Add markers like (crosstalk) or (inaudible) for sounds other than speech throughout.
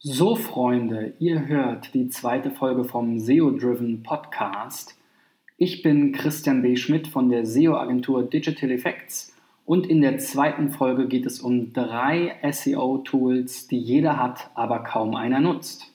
So, Freunde, ihr hört die zweite Folge vom SEO-Driven Podcast. Ich bin Christian B. Schmidt von der SEO-Agentur Digital Effects und in der zweiten Folge geht es um drei SEO-Tools, die jeder hat, aber kaum einer nutzt.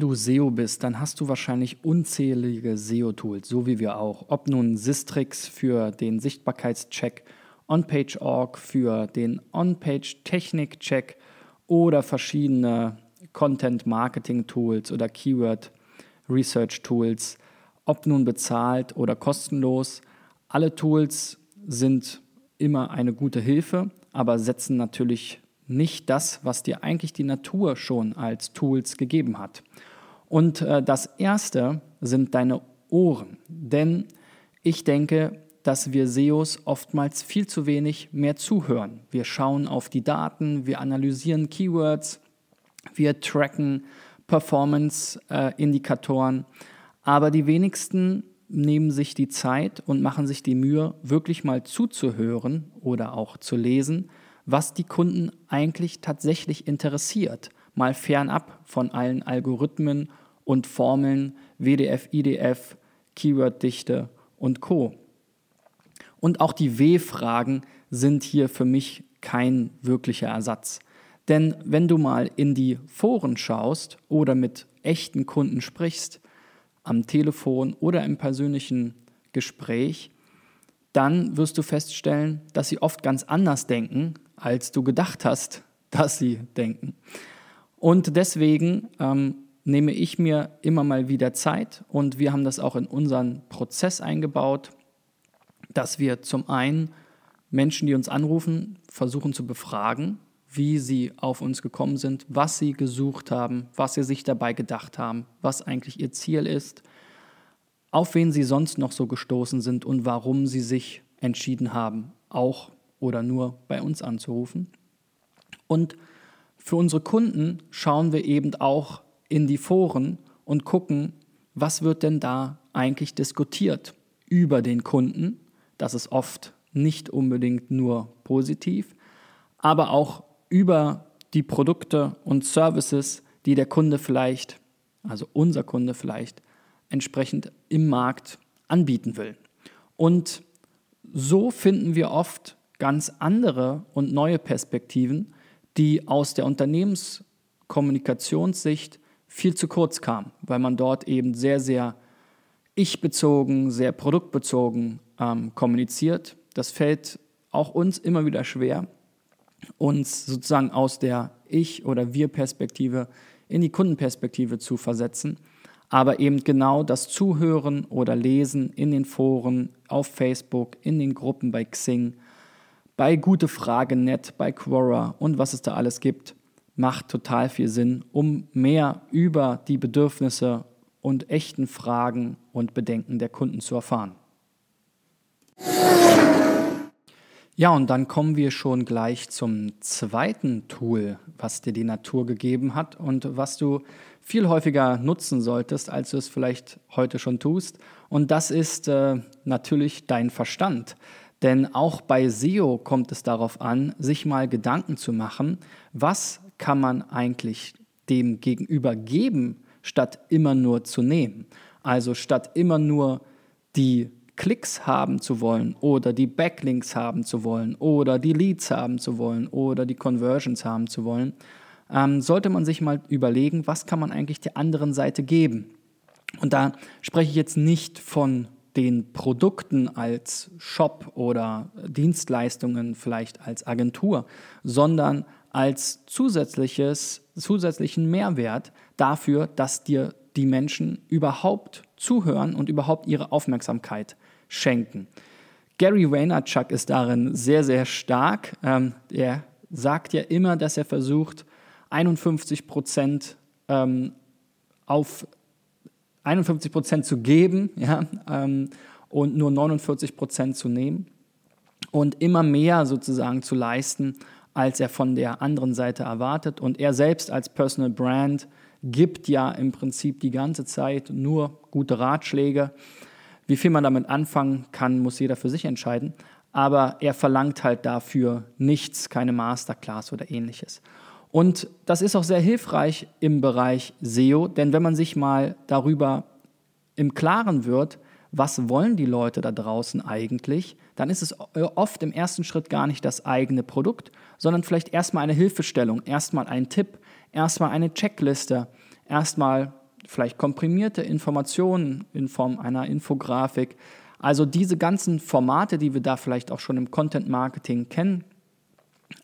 Du SEO bist, dann hast du wahrscheinlich unzählige SEO-Tools, so wie wir auch. Ob nun Sistrix für den Sichtbarkeitscheck, OnPage.org für den On-Page-Technik-Check oder verschiedene Content-Marketing-Tools oder Keyword-Research-Tools, ob nun bezahlt oder kostenlos. Alle Tools sind immer eine gute Hilfe, aber setzen natürlich nicht das, was dir eigentlich die Natur schon als Tools gegeben hat. Und äh, das Erste sind deine Ohren. Denn ich denke, dass wir SEOs oftmals viel zu wenig mehr zuhören. Wir schauen auf die Daten, wir analysieren Keywords, wir tracken Performance-Indikatoren, aber die wenigsten nehmen sich die Zeit und machen sich die Mühe, wirklich mal zuzuhören oder auch zu lesen, was die Kunden eigentlich tatsächlich interessiert, mal fernab von allen Algorithmen und Formeln WDF, IDF, Keyworddichte und Co. Und auch die W-Fragen sind hier für mich kein wirklicher Ersatz. Denn wenn du mal in die Foren schaust oder mit echten Kunden sprichst, am Telefon oder im persönlichen Gespräch, dann wirst du feststellen, dass sie oft ganz anders denken, als du gedacht hast, (laughs) dass sie denken. Und deswegen ähm, nehme ich mir immer mal wieder Zeit und wir haben das auch in unseren Prozess eingebaut, dass wir zum einen Menschen, die uns anrufen, versuchen zu befragen, wie sie auf uns gekommen sind, was sie gesucht haben, was sie sich dabei gedacht haben, was eigentlich ihr Ziel ist, auf wen sie sonst noch so gestoßen sind und warum sie sich entschieden haben, auch oder nur bei uns anzurufen. Und für unsere Kunden schauen wir eben auch in die Foren und gucken, was wird denn da eigentlich diskutiert über den Kunden. Das ist oft nicht unbedingt nur positiv, aber auch über die Produkte und Services, die der Kunde vielleicht, also unser Kunde vielleicht, entsprechend im Markt anbieten will. Und so finden wir oft ganz andere und neue Perspektiven, die aus der Unternehmenskommunikationssicht viel zu kurz kamen, weil man dort eben sehr, sehr ich-bezogen, sehr produktbezogen ähm, kommuniziert. Das fällt auch uns immer wieder schwer, uns sozusagen aus der Ich- oder Wir-Perspektive in die Kundenperspektive zu versetzen. Aber eben genau das Zuhören oder Lesen in den Foren, auf Facebook, in den Gruppen bei Xing, bei Gute Frage Net, bei Quora und was es da alles gibt, macht total viel Sinn, um mehr über die Bedürfnisse und echten Fragen und Bedenken der Kunden zu erfahren. Ja, und dann kommen wir schon gleich zum zweiten Tool, was dir die Natur gegeben hat und was du viel häufiger nutzen solltest, als du es vielleicht heute schon tust. Und das ist äh, natürlich dein Verstand. Denn auch bei SEO kommt es darauf an, sich mal Gedanken zu machen, was kann man eigentlich dem Gegenüber geben, statt immer nur zu nehmen. Also statt immer nur die Klicks haben zu wollen oder die Backlinks haben zu wollen oder die Leads haben zu wollen oder die Conversions haben zu wollen, ähm, sollte man sich mal überlegen, was kann man eigentlich der anderen Seite geben. Und da spreche ich jetzt nicht von den Produkten als Shop oder Dienstleistungen vielleicht als Agentur, sondern als zusätzliches, zusätzlichen Mehrwert dafür, dass dir die Menschen überhaupt zuhören und überhaupt ihre Aufmerksamkeit schenken. Gary Vaynerchuk ist darin sehr, sehr stark. Ähm, er sagt ja immer, dass er versucht, 51 Prozent ähm, auf 51 Prozent zu geben (laughs) ja, ähm, und nur 49 Prozent zu nehmen. und immer mehr sozusagen zu leisten, als er von der anderen Seite erwartet. Und er selbst als Personal Brand gibt ja im Prinzip die ganze Zeit nur gute Ratschläge. Wie viel man damit anfangen kann, muss jeder für sich entscheiden. Aber er verlangt halt dafür nichts, keine Masterclass oder ähnliches. Und das ist auch sehr hilfreich im Bereich SEO, denn wenn man sich mal darüber im Klaren wird, was wollen die Leute da draußen eigentlich, dann ist es oft im ersten Schritt gar nicht das eigene Produkt, sondern vielleicht erstmal eine Hilfestellung, erstmal ein Tipp, erstmal eine Checkliste, erstmal vielleicht komprimierte Informationen in Form einer Infografik. Also diese ganzen Formate, die wir da vielleicht auch schon im Content Marketing kennen,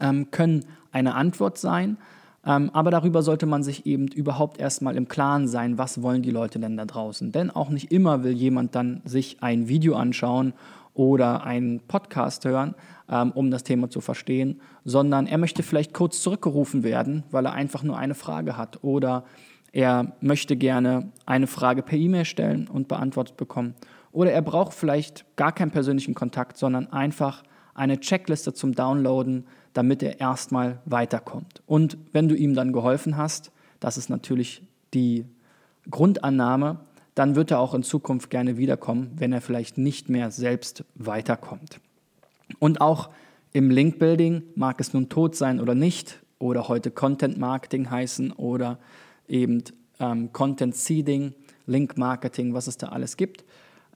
ähm, können eine Antwort sein. Ähm, aber darüber sollte man sich eben überhaupt erstmal im Klaren sein, was wollen die Leute denn da draußen. Denn auch nicht immer will jemand dann sich ein Video anschauen oder einen Podcast hören, ähm, um das Thema zu verstehen, sondern er möchte vielleicht kurz zurückgerufen werden, weil er einfach nur eine Frage hat oder er möchte gerne eine Frage per E-Mail stellen und beantwortet bekommen. Oder er braucht vielleicht gar keinen persönlichen Kontakt, sondern einfach eine Checkliste zum Downloaden, damit er erstmal weiterkommt. Und wenn du ihm dann geholfen hast, das ist natürlich die Grundannahme, dann wird er auch in Zukunft gerne wiederkommen, wenn er vielleicht nicht mehr selbst weiterkommt. Und auch im Link-Building mag es nun tot sein oder nicht, oder heute Content Marketing heißen oder eben ähm, Content Seeding, Link Marketing, was es da alles gibt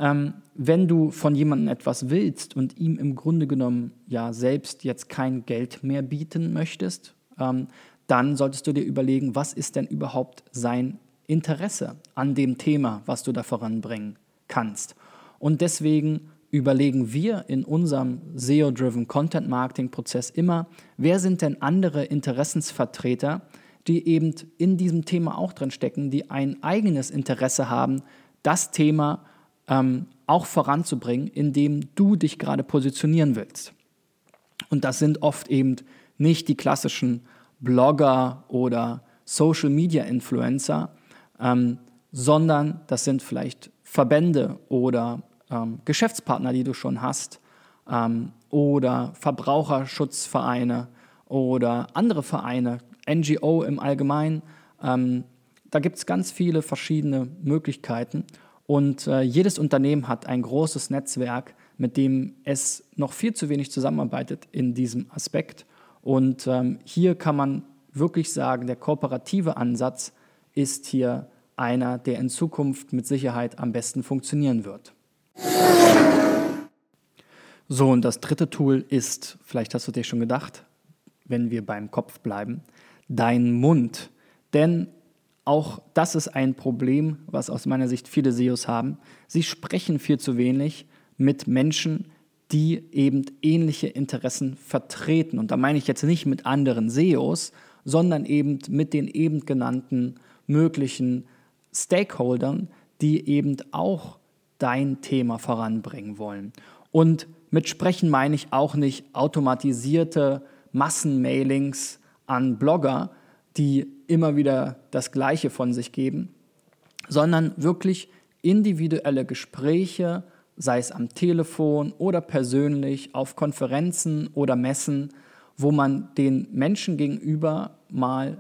ähm, wenn du von jemandem etwas willst und ihm im Grunde genommen ja selbst jetzt kein Geld mehr bieten möchtest, ähm, dann solltest du dir überlegen, was ist denn überhaupt sein Interesse an dem Thema, was du da voranbringen kannst. Und deswegen überlegen wir in unserem SEO-driven Content Marketing Prozess immer, wer sind denn andere Interessensvertreter, die eben in diesem Thema auch drin stecken, die ein eigenes Interesse haben, das Thema ähm, auch voranzubringen, indem du dich gerade positionieren willst. Und das sind oft eben nicht die klassischen Blogger oder Social Media Influencer, ähm, sondern das sind vielleicht Verbände oder ähm, Geschäftspartner, die du schon hast, ähm, oder Verbraucherschutzvereine oder andere Vereine, NGO im Allgemeinen. Ähm, da gibt es ganz viele verschiedene Möglichkeiten. Und äh, jedes Unternehmen hat ein großes Netzwerk, mit dem es noch viel zu wenig zusammenarbeitet in diesem Aspekt. Und ähm, hier kann man wirklich sagen, der kooperative Ansatz ist hier einer, der in Zukunft mit Sicherheit am besten funktionieren wird. So, und das dritte Tool ist, vielleicht hast du dir schon gedacht, wenn wir beim Kopf bleiben, dein Mund. Denn auch das ist ein Problem, was aus meiner Sicht viele SEOs haben. Sie sprechen viel zu wenig mit Menschen, die eben ähnliche Interessen vertreten. Und da meine ich jetzt nicht mit anderen SEOs, sondern eben mit den eben genannten möglichen Stakeholdern, die eben auch dein Thema voranbringen wollen. Und mit Sprechen meine ich auch nicht automatisierte Massenmailings an Blogger, die immer wieder das Gleiche von sich geben, sondern wirklich individuelle Gespräche, sei es am Telefon oder persönlich, auf Konferenzen oder Messen, wo man den Menschen gegenüber mal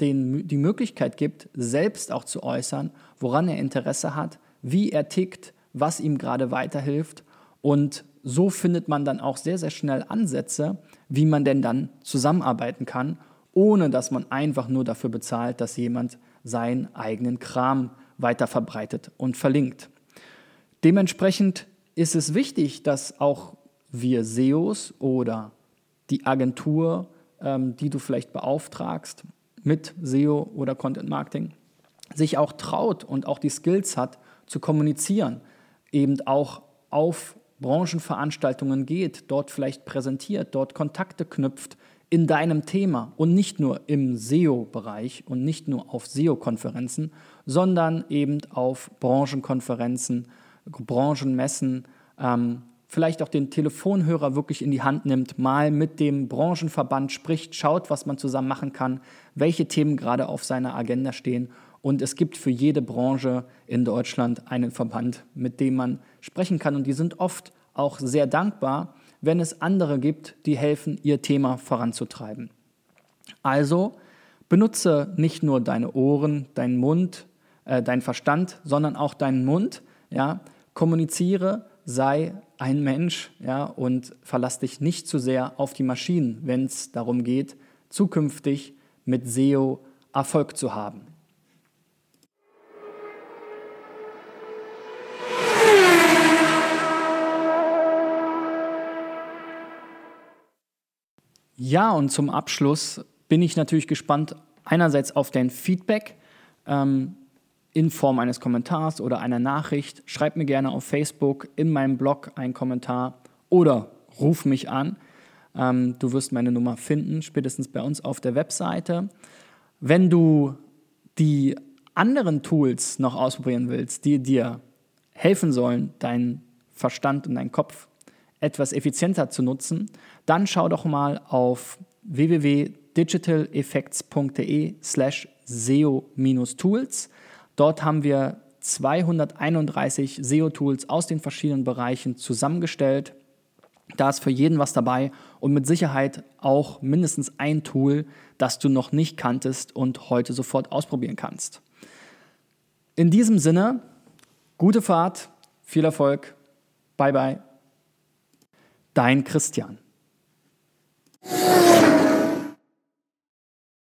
den, die Möglichkeit gibt, selbst auch zu äußern, woran er Interesse hat, wie er tickt, was ihm gerade weiterhilft. Und so findet man dann auch sehr, sehr schnell Ansätze, wie man denn dann zusammenarbeiten kann ohne dass man einfach nur dafür bezahlt, dass jemand seinen eigenen Kram weiter verbreitet und verlinkt. Dementsprechend ist es wichtig, dass auch wir SEOs oder die Agentur, ähm, die du vielleicht beauftragst mit SEO oder Content Marketing, sich auch traut und auch die Skills hat, zu kommunizieren, eben auch auf Branchenveranstaltungen geht, dort vielleicht präsentiert, dort Kontakte knüpft, in deinem Thema und nicht nur im SEO-Bereich und nicht nur auf SEO-Konferenzen, sondern eben auf Branchenkonferenzen, Branchenmessen, ähm, vielleicht auch den Telefonhörer wirklich in die Hand nimmt, mal mit dem Branchenverband spricht, schaut, was man zusammen machen kann, welche Themen gerade auf seiner Agenda stehen. Und es gibt für jede Branche in Deutschland einen Verband, mit dem man sprechen kann. Und die sind oft auch sehr dankbar, wenn es andere gibt, die helfen, ihr Thema voranzutreiben. Also benutze nicht nur deine Ohren, deinen Mund, äh, deinen Verstand, sondern auch deinen Mund. Ja? Kommuniziere, sei ein Mensch ja? und verlass dich nicht zu sehr auf die Maschinen, wenn es darum geht, zukünftig mit SEO Erfolg zu haben. Ja, und zum Abschluss bin ich natürlich gespannt einerseits auf dein Feedback ähm, in Form eines Kommentars oder einer Nachricht. Schreib mir gerne auf Facebook, in meinem Blog einen Kommentar oder ruf mich an. Ähm, du wirst meine Nummer finden, spätestens bei uns auf der Webseite. Wenn du die anderen Tools noch ausprobieren willst, die dir helfen sollen, deinen Verstand und deinen Kopf etwas effizienter zu nutzen, dann schau doch mal auf www.digitaleffects.de slash SEO-Tools. Dort haben wir 231 SEO-Tools aus den verschiedenen Bereichen zusammengestellt. Da ist für jeden was dabei und mit Sicherheit auch mindestens ein Tool, das du noch nicht kanntest und heute sofort ausprobieren kannst. In diesem Sinne, gute Fahrt, viel Erfolg, bye bye, dein Christian.